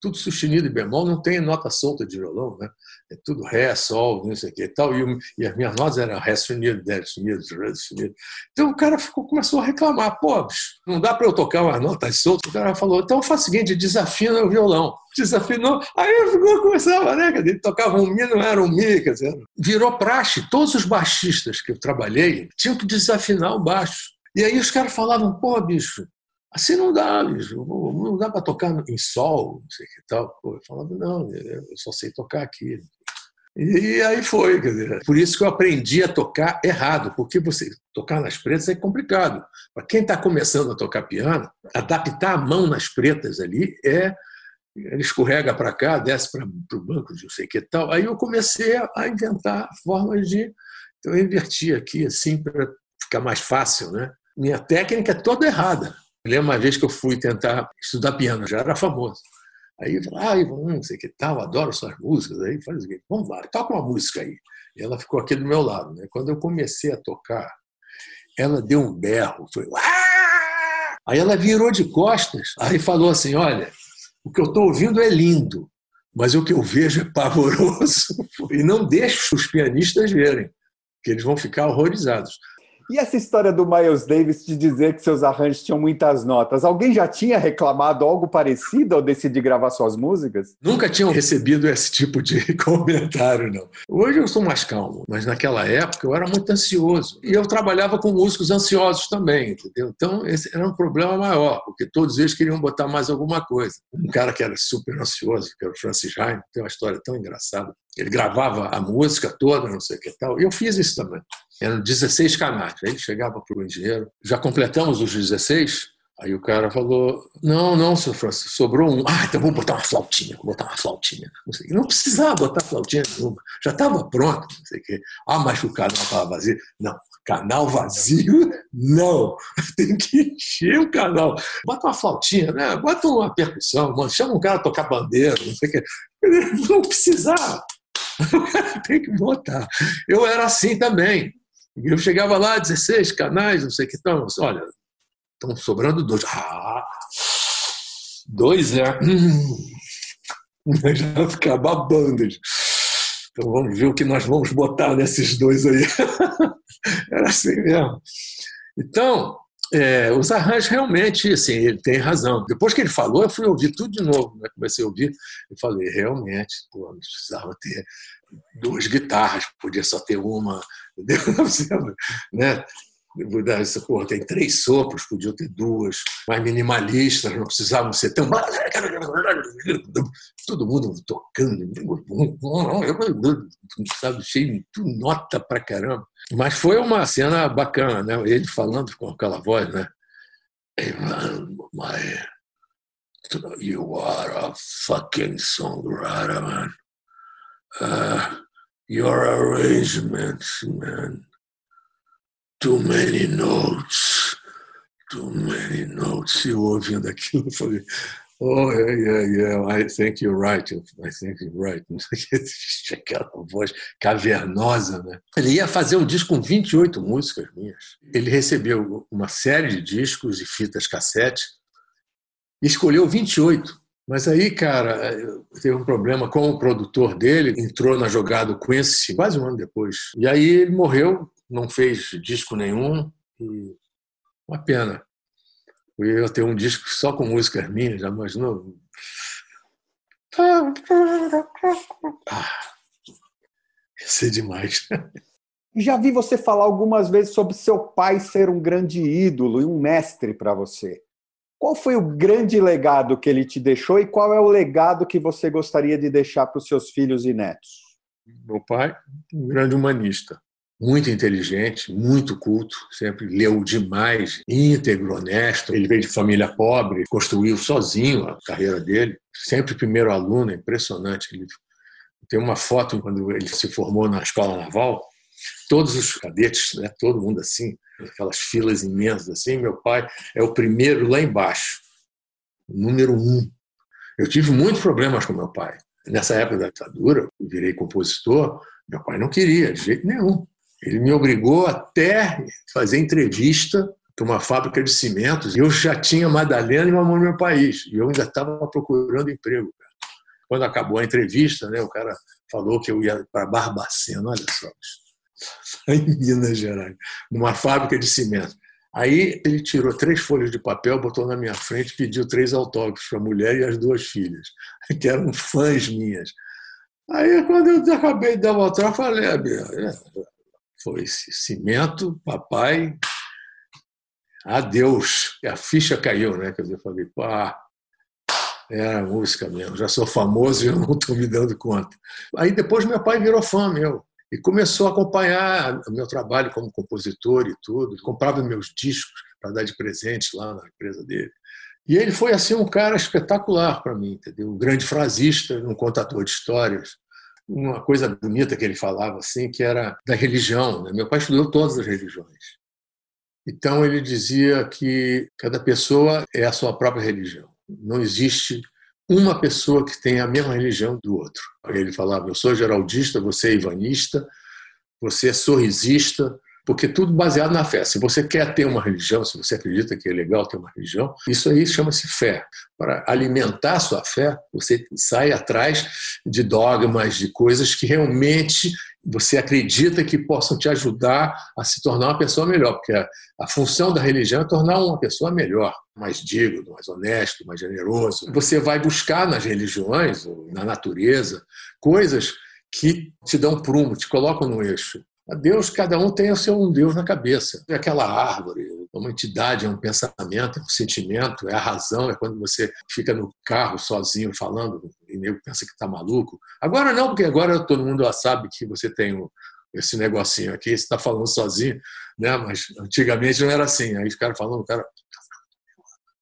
tudo sustenido e bemol, não tem nota solta de violão, né? É tudo ré, sol, não sei o que e tal. E, e as minhas notas eram ré sustenido, dé sustenido, ré sustenido. Então o cara ficou, começou a reclamar: pô, não dá para eu tocar umas notas soltas. O cara falou: então faz o seguinte, desafina o violão. Desafinou, aí eu ficou, começava, né? Ele tocava um mi, não era um mi, quer dizer, virou praxe. Todos os baixistas que eu trabalhei tinham que desafinar o baixo. E aí os caras falavam: pô, bicho, Assim não dá, não dá para tocar em sol, não sei que tal. Pô, eu falava, não, eu só sei tocar aqui. E aí foi, quer dizer, por isso que eu aprendi a tocar errado, porque você tocar nas pretas é complicado. Para quem está começando a tocar piano, adaptar a mão nas pretas ali é ele escorrega para cá, desce para o banco de não sei o que tal. Aí eu comecei a inventar formas de. Então eu inverti aqui assim para ficar mais fácil, né? Minha técnica é toda errada. Eu lembro uma vez que eu fui tentar estudar piano, já era famoso. Aí eu falei, ah, não sei que tal, adoro suas músicas. Aí falei vamos lá, toca uma música aí. E ela ficou aqui do meu lado. Né? Quando eu comecei a tocar, ela deu um berro, foi Aaah! Aí ela virou de costas, aí falou assim: olha, o que eu estou ouvindo é lindo, mas o que eu vejo é pavoroso. E não deixe os pianistas verem, que eles vão ficar horrorizados. E essa história do Miles Davis de dizer que seus arranjos tinham muitas notas, alguém já tinha reclamado algo parecido ao decidir gravar suas músicas? Nunca tinham recebido esse tipo de comentário, não. Hoje eu sou mais calmo, mas naquela época eu era muito ansioso. E eu trabalhava com músicos ansiosos também, entendeu? Então esse era um problema maior, porque todos eles queriam botar mais alguma coisa. Um cara que era super ansioso, que era o Francis Heim, tem uma história tão engraçada. Ele gravava a música toda, não sei o que tal. E eu fiz isso também. Eram 16 canais. Aí ele chegava para o engenheiro, já completamos os 16? Aí o cara falou: Não, não, seu Francisco, sobrou um. Ah, então vou botar uma flautinha, vou botar uma flautinha. Não, sei, não precisava botar flautinha nenhuma, já estava pronto. Não sei o quê. Ah, mas o canal estava vazio. Não, canal vazio, não. Tem que encher o canal. Bota uma flautinha, né? bota uma percussão, chama um cara a tocar bandeira, não sei o quê. Não precisava. Tem que botar. Eu era assim também. Eu chegava lá, 16 canais, não sei o que. Então, olha, estão sobrando dois. Ah, dois é. Hum, já ficar babando. Então vamos ver o que nós vamos botar nesses dois aí. Era assim mesmo. Então, é, os arranjos realmente, assim, ele tem razão. Depois que ele falou, eu fui ouvir tudo de novo. Né? Comecei a ouvir e falei, realmente, pô, precisava ter duas guitarras, podia só ter uma, né? Essa porra, tem três sopros, podiam ter duas, mais minimalistas, não precisavam ser tão. Todo mundo tocando, sabe, cheio de nota pra caramba. Mas foi uma cena bacana, né? Ele falando com aquela voz, né? My, you are a fucking songwriter, man. Uh, your arrangements, man. Too many notes, too many notes. E eu ouvindo aquilo, eu falei, oh, yeah, yeah, yeah, I think you're right, I think you're right. Aquela voz cavernosa, né? Ele ia fazer um disco com 28 músicas minhas. Ele recebeu uma série de discos e fitas cassete e escolheu 28. Mas aí, cara, teve um problema com o produtor dele, entrou na jogada o Quincy quase um ano depois. E aí ele morreu não fez disco nenhum e uma pena. Eu ia ter um disco só com músicas minhas, já imaginou? Ah, ia ser demais. Já vi você falar algumas vezes sobre seu pai ser um grande ídolo e um mestre para você. Qual foi o grande legado que ele te deixou e qual é o legado que você gostaria de deixar para os seus filhos e netos? Meu pai, um grande humanista muito inteligente, muito culto, sempre leu demais, íntegro, honesto. Ele veio de família pobre, construiu sozinho a carreira dele, sempre primeiro aluno, é impressionante. Tem uma foto quando ele se formou na escola naval, todos os cadetes, né, todo mundo assim, aquelas filas imensas assim. Meu pai é o primeiro lá embaixo, número um. Eu tive muitos problemas com meu pai. Nessa época da ditadura, eu virei compositor, meu pai não queria, de jeito nenhum. Ele me obrigou até fazer entrevista para uma fábrica de cimentos. Eu já tinha Madalena e Mamãe no meu país. E eu ainda estava procurando emprego. Quando acabou a entrevista, né, o cara falou que eu ia para Barbacena, olha só, em Minas Gerais, numa fábrica de cimentos. Aí ele tirou três folhas de papel, botou na minha frente, pediu três autógrafos para a mulher e as duas filhas, que eram fãs minhas. Aí, quando eu acabei de dar o autógrafo, falei, ah, foi cimento, papai, adeus. E a ficha caiu, né? Quer dizer, eu falei, pá, é a música mesmo, já sou famoso e eu não estou me dando conta. Aí depois meu pai virou fã meu e começou a acompanhar o meu trabalho como compositor e tudo, comprava meus discos para dar de presente lá na empresa dele. E ele foi assim um cara espetacular para mim, entendeu? Um grande frasista, um contador de histórias uma coisa bonita que ele falava assim, que era da religião. Né? Meu pai estudou todas as religiões. Então ele dizia que cada pessoa é a sua própria religião. Não existe uma pessoa que tenha a mesma religião do outro. Ele falava: eu sou geraldista, você é ivanista, você é sorrisista, porque tudo baseado na fé. Se você quer ter uma religião, se você acredita que é legal ter uma religião, isso aí chama-se fé. Para alimentar a sua fé, você sai atrás de dogmas, de coisas que realmente você acredita que possam te ajudar a se tornar uma pessoa melhor, porque a, a função da religião é tornar uma pessoa melhor, mais digno, mais honesto, mais generoso. Você vai buscar nas religiões, na natureza, coisas que te dão prumo, te colocam no eixo. Deus, cada um tem o seu um Deus na cabeça. É aquela árvore, é uma entidade, é um pensamento, é um sentimento, é a razão, é quando você fica no carro sozinho falando e nego pensa que está maluco. Agora não, porque agora todo mundo sabe que você tem esse negocinho aqui, você está falando sozinho, né? mas antigamente não era assim. Aí os caras falando, o cara.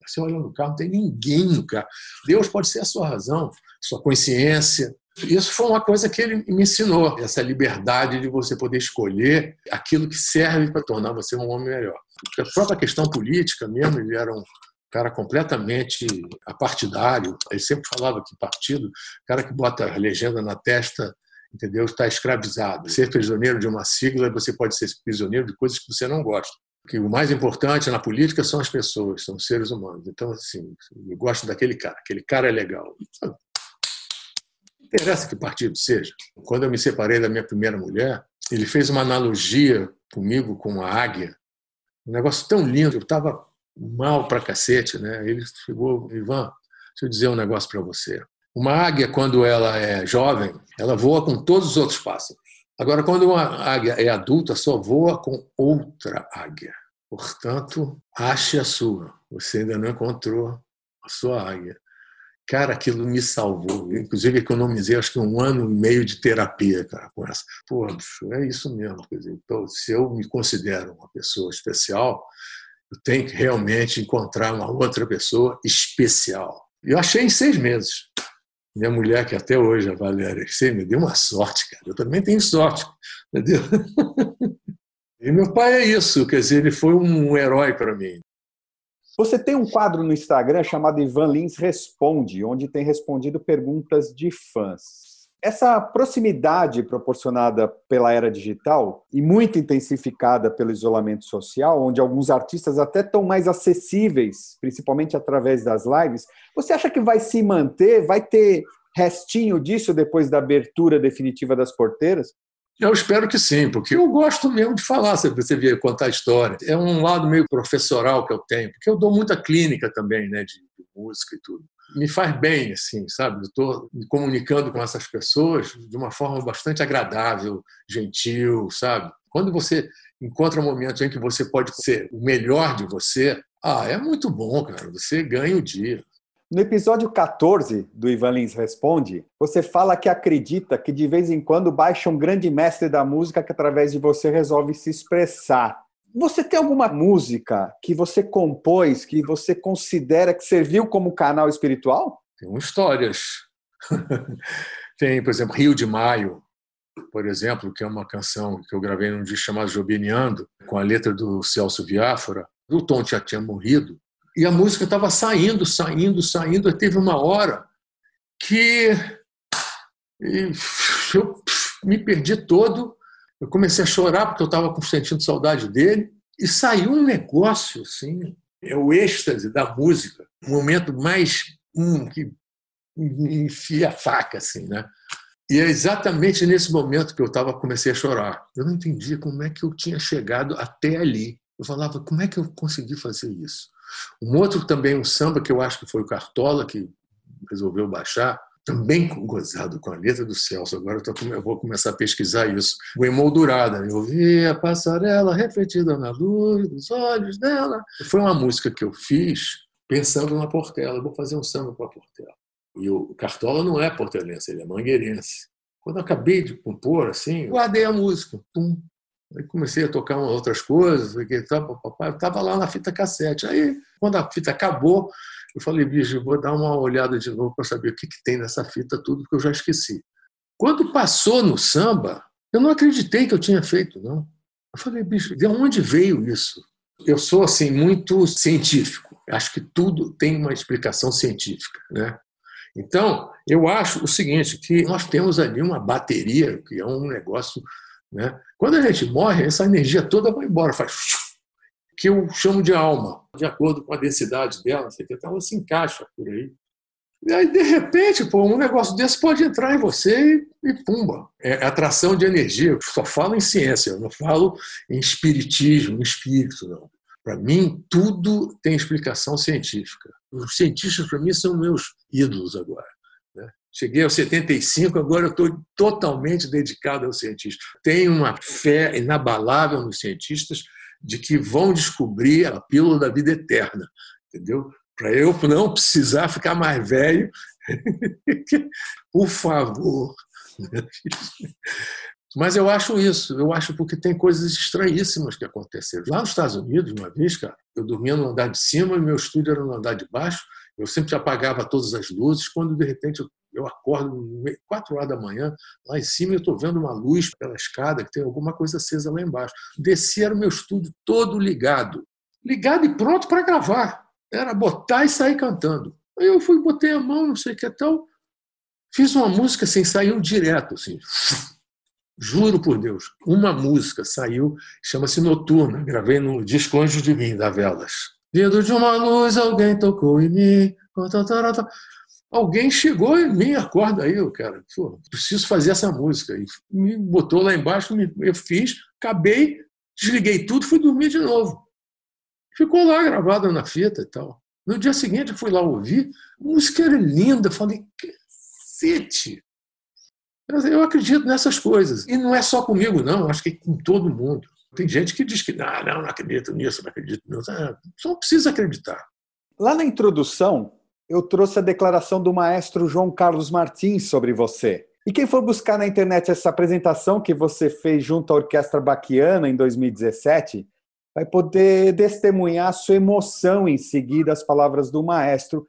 Você olha no carro, não tem ninguém no carro. Deus pode ser a sua razão, sua consciência, isso foi uma coisa que ele me ensinou, essa liberdade de você poder escolher aquilo que serve para tornar você um homem melhor. A própria questão política mesmo, ele era um cara completamente apartidário. Ele sempre falava que partido, cara que bota a legenda na testa, entendeu? Está escravizado. Ser prisioneiro de uma sigla, você pode ser prisioneiro de coisas que você não gosta. Que o mais importante na política são as pessoas, são os seres humanos. Então, assim, eu gosto daquele cara. Aquele cara é legal interessa que partido seja. Quando eu me separei da minha primeira mulher, ele fez uma analogia comigo com a águia. Um negócio tão lindo, eu estava mal pra cacete, né? Ele chegou, Ivan, deixa eu dizer um negócio para você. Uma águia, quando ela é jovem, ela voa com todos os outros pássaros. Agora, quando uma águia é adulta, só voa com outra águia. Portanto, ache a sua. Você ainda não encontrou a sua águia. Cara, aquilo me salvou. Eu, inclusive, economizei acho que um ano e meio de terapia cara, com essa. Pô, é isso mesmo. Quer dizer, então, se eu me considero uma pessoa especial, eu tenho que realmente encontrar uma outra pessoa especial. E eu achei em seis meses. Minha mulher, que até hoje, a Valéria, você me deu uma sorte, cara. Eu também tenho sorte, entendeu? E meu pai é isso, quer dizer, ele foi um herói para mim. Você tem um quadro no Instagram chamado Ivan Lins Responde, onde tem respondido perguntas de fãs. Essa proximidade proporcionada pela era digital e muito intensificada pelo isolamento social, onde alguns artistas até estão mais acessíveis, principalmente através das lives, você acha que vai se manter? Vai ter restinho disso depois da abertura definitiva das porteiras? Eu espero que sim, porque eu gosto mesmo de falar, você vê, contar história. É um lado meio professoral que eu tenho, porque eu dou muita clínica também, né, de, de música e tudo. Me faz bem, assim, sabe? Eu estou me comunicando com essas pessoas de uma forma bastante agradável, gentil, sabe? Quando você encontra momentos em que você pode ser o melhor de você, ah, é muito bom, cara. Você ganha o dia. No episódio 14 do Ivan Lins Responde, você fala que acredita que de vez em quando baixa um grande mestre da música que através de você resolve se expressar. Você tem alguma música que você compôs que você considera que serviu como canal espiritual? Tem histórias. tem, por exemplo, Rio de Maio, por exemplo, que é uma canção que eu gravei num dia chamado Jobineando, com a letra do Celso Viáfora. O Tom já tinha morrido, e a música estava saindo, saindo, saindo. E teve uma hora que eu me perdi todo. Eu comecei a chorar porque eu estava sentindo saudade dele. E saiu um negócio, assim, é o êxtase da música, o momento mais hum, que enfia a faca, assim, né? E é exatamente nesse momento que eu tava, comecei a chorar. Eu não entendia como é que eu tinha chegado até ali. Eu falava, como é que eu consegui fazer isso? Um outro também, um samba que eu acho que foi o Cartola, que resolveu baixar, também gozado com a letra do Celso. Agora eu, tô, eu vou começar a pesquisar isso. O Emoldurada, eu vi a passarela refletida na luz dos olhos dela. Foi uma música que eu fiz pensando na Portela. Eu vou fazer um samba para a Portela. E o Cartola não é portelense, ele é mangueirense. Quando eu acabei de compor, assim, guardei a música. Pum, Aí comecei a tocar outras coisas, estava lá na fita cassete. Aí, quando a fita acabou, eu falei, bicho, vou dar uma olhada de novo para saber o que, que tem nessa fita, tudo, porque eu já esqueci. Quando passou no samba, eu não acreditei que eu tinha feito, não. Eu falei, bicho, de onde veio isso? Eu sou, assim, muito científico. Acho que tudo tem uma explicação científica, né? Então, eu acho o seguinte, que nós temos ali uma bateria, que é um negócio né? Quando a gente morre, essa energia toda vai embora, faz que eu chamo de alma, de acordo com a densidade dela, então ela se encaixa por aí. E aí, de repente, pô, um negócio desse pode entrar em você e, e pumba. É atração de energia. Eu só falo em ciência, eu não falo em espiritismo, em espírito, não. Para mim, tudo tem explicação científica. Os cientistas, para mim, são meus ídolos agora. Cheguei aos 75, agora eu estou totalmente dedicado aos cientistas. Tenho uma fé inabalável nos cientistas de que vão descobrir a pílula da vida eterna, entendeu? Para eu não precisar ficar mais velho. Por favor. Mas eu acho isso, eu acho porque tem coisas estranhíssimas que aconteceram. Lá nos Estados Unidos, uma vez, cara, eu dormia no andar de cima e meu estúdio era no andar de baixo. Eu sempre apagava todas as luzes. Quando de repente eu, eu acordo quatro horas da manhã, lá em cima eu estou vendo uma luz pela escada que tem alguma coisa acesa lá embaixo. Desci era o meu estúdio todo ligado, ligado e pronto para gravar. Era botar e sair cantando. Aí eu fui, botei a mão, não sei o que tal, fiz uma música assim, saiu direto, assim. Juro por Deus, uma música saiu, chama-se Noturna, gravei no disco Anjos de Mim, da Velas. Vindo de uma luz, alguém tocou em mim. Alguém chegou em mim, acorda aí, eu quero, pô, preciso fazer essa música. E me botou lá embaixo, eu fiz, acabei, desliguei tudo, fui dormir de novo. Ficou lá gravada na fita e tal. No dia seguinte, eu fui lá ouvir, a música era linda, falei, cacete! Eu acredito nessas coisas. E não é só comigo, não, acho que é com todo mundo. Tem gente que diz que não, não, não acredito nisso, não acredito nisso. É, só precisa acreditar. Lá na introdução, eu trouxe a declaração do maestro João Carlos Martins sobre você. E quem for buscar na internet essa apresentação que você fez junto à Orquestra Baquiana em 2017, vai poder testemunhar sua emoção em seguir as palavras do maestro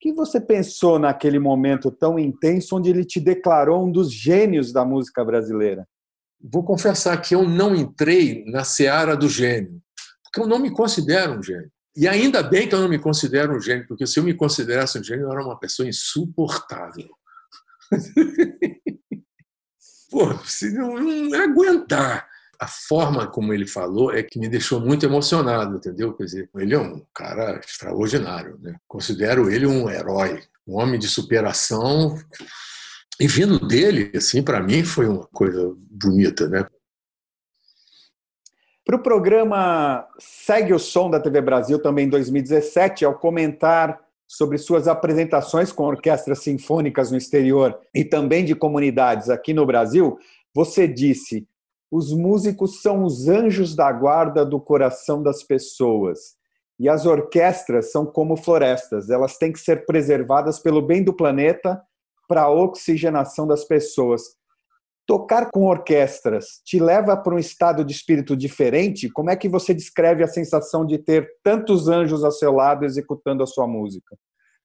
que você pensou naquele momento tão intenso onde ele te declarou um dos gênios da música brasileira? Vou confessar que eu não entrei na seara do gênio, porque eu não me considero um gênio. E ainda bem que eu não me considero um gênio, porque se eu me considerasse um gênio, eu era uma pessoa insuportável. Pô, se não, não aguentar a forma como ele falou é que me deixou muito emocionado, entendeu? Quer dizer, ele é um cara extraordinário, né? Considero ele um herói, um homem de superação. E vindo dele, assim, para mim foi uma coisa bonita, né? Para o programa Segue o Som da TV Brasil, também em 2017, ao comentar sobre suas apresentações com orquestras sinfônicas no exterior e também de comunidades aqui no Brasil, você disse: os músicos são os anjos da guarda do coração das pessoas. E as orquestras são como florestas, elas têm que ser preservadas pelo bem do planeta para a oxigenação das pessoas. Tocar com orquestras te leva para um estado de espírito diferente? Como é que você descreve a sensação de ter tantos anjos ao seu lado executando a sua música?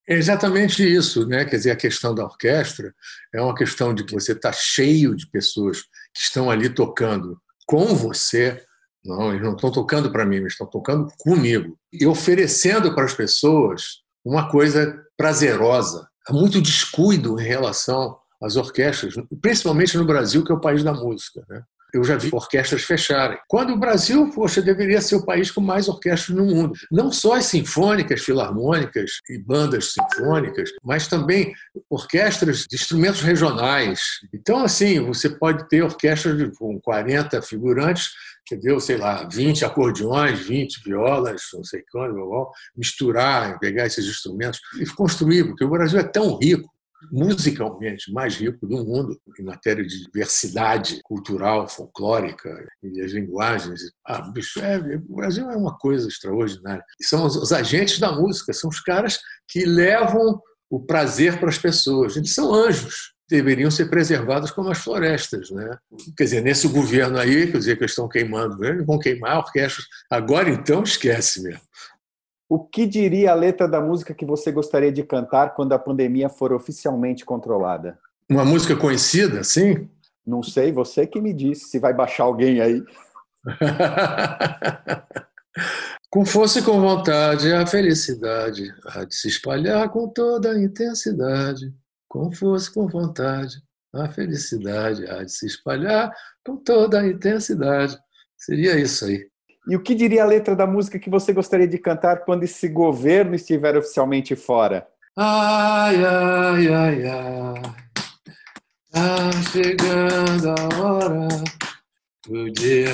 É exatamente isso, né? Quer dizer, a questão da orquestra é uma questão de que você está cheio de pessoas que estão ali tocando com você. Não, eles não estão tocando para mim, eles estão tocando comigo e oferecendo para as pessoas uma coisa prazerosa. Há muito descuido em relação às orquestras, principalmente no Brasil, que é o país da música. Né? eu já vi orquestras fecharem. Quando o Brasil, poxa, deveria ser o país com mais orquestras no mundo. Não só as sinfônicas, filarmônicas e bandas sinfônicas, mas também orquestras de instrumentos regionais. Então, assim, você pode ter orquestras com 40 figurantes, entendeu? Sei lá, 20 acordeões, 20 violas, não sei quando, misturar, pegar esses instrumentos e construir, porque o Brasil é tão rico musicalmente mais rico do mundo em matéria de diversidade cultural, folclórica e as linguagens. Ah, bicho, é, o Brasil é uma coisa extraordinária. E são os, os agentes da música, são os caras que levam o prazer para as pessoas. Eles são anjos deveriam ser preservados como as florestas. Né? Quer dizer, nesse governo aí, quer dizer, que estão queimando, eles vão queimar orquestras. Agora, então, esquece mesmo. O que diria a letra da música que você gostaria de cantar quando a pandemia for oficialmente controlada? Uma música conhecida, sim? Não sei, você que me disse, se vai baixar alguém aí. com força e com vontade, a felicidade há de se espalhar com toda a intensidade. Com força e com vontade, a felicidade há de se espalhar com toda a intensidade. Seria isso aí. E o que diria a letra da música que você gostaria de cantar quando esse governo estiver oficialmente fora? Ai, ai, ai, ai. Tá chegando a hora. O dia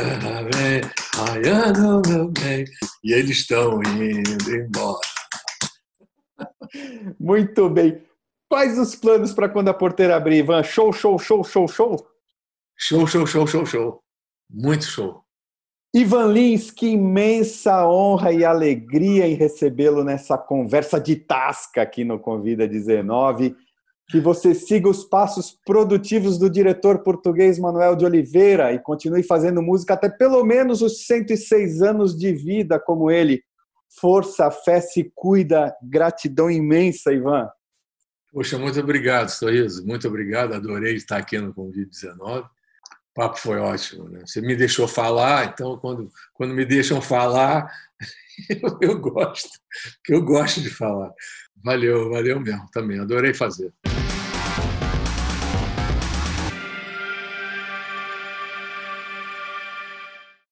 vem raiando, meu bem. E eles estão indo embora. Muito bem. Quais os planos para quando a porteira abrir, Ivan? Show, show, show, show, show? Show, show, show, show, show. Muito show. Ivan Lins, que imensa honra e alegria em recebê-lo nessa conversa de tasca aqui no Convida 19. Que você siga os passos produtivos do diretor português Manuel de Oliveira e continue fazendo música até pelo menos os 106 anos de vida como ele. Força, fé, se cuida. Gratidão imensa, Ivan. Poxa, muito obrigado, Sorriso. Muito obrigado. Adorei estar aqui no Convite 19 papo foi ótimo. Né? Você me deixou falar, então quando, quando me deixam falar, eu, eu gosto, porque eu gosto de falar. Valeu, valeu mesmo também. Adorei fazer.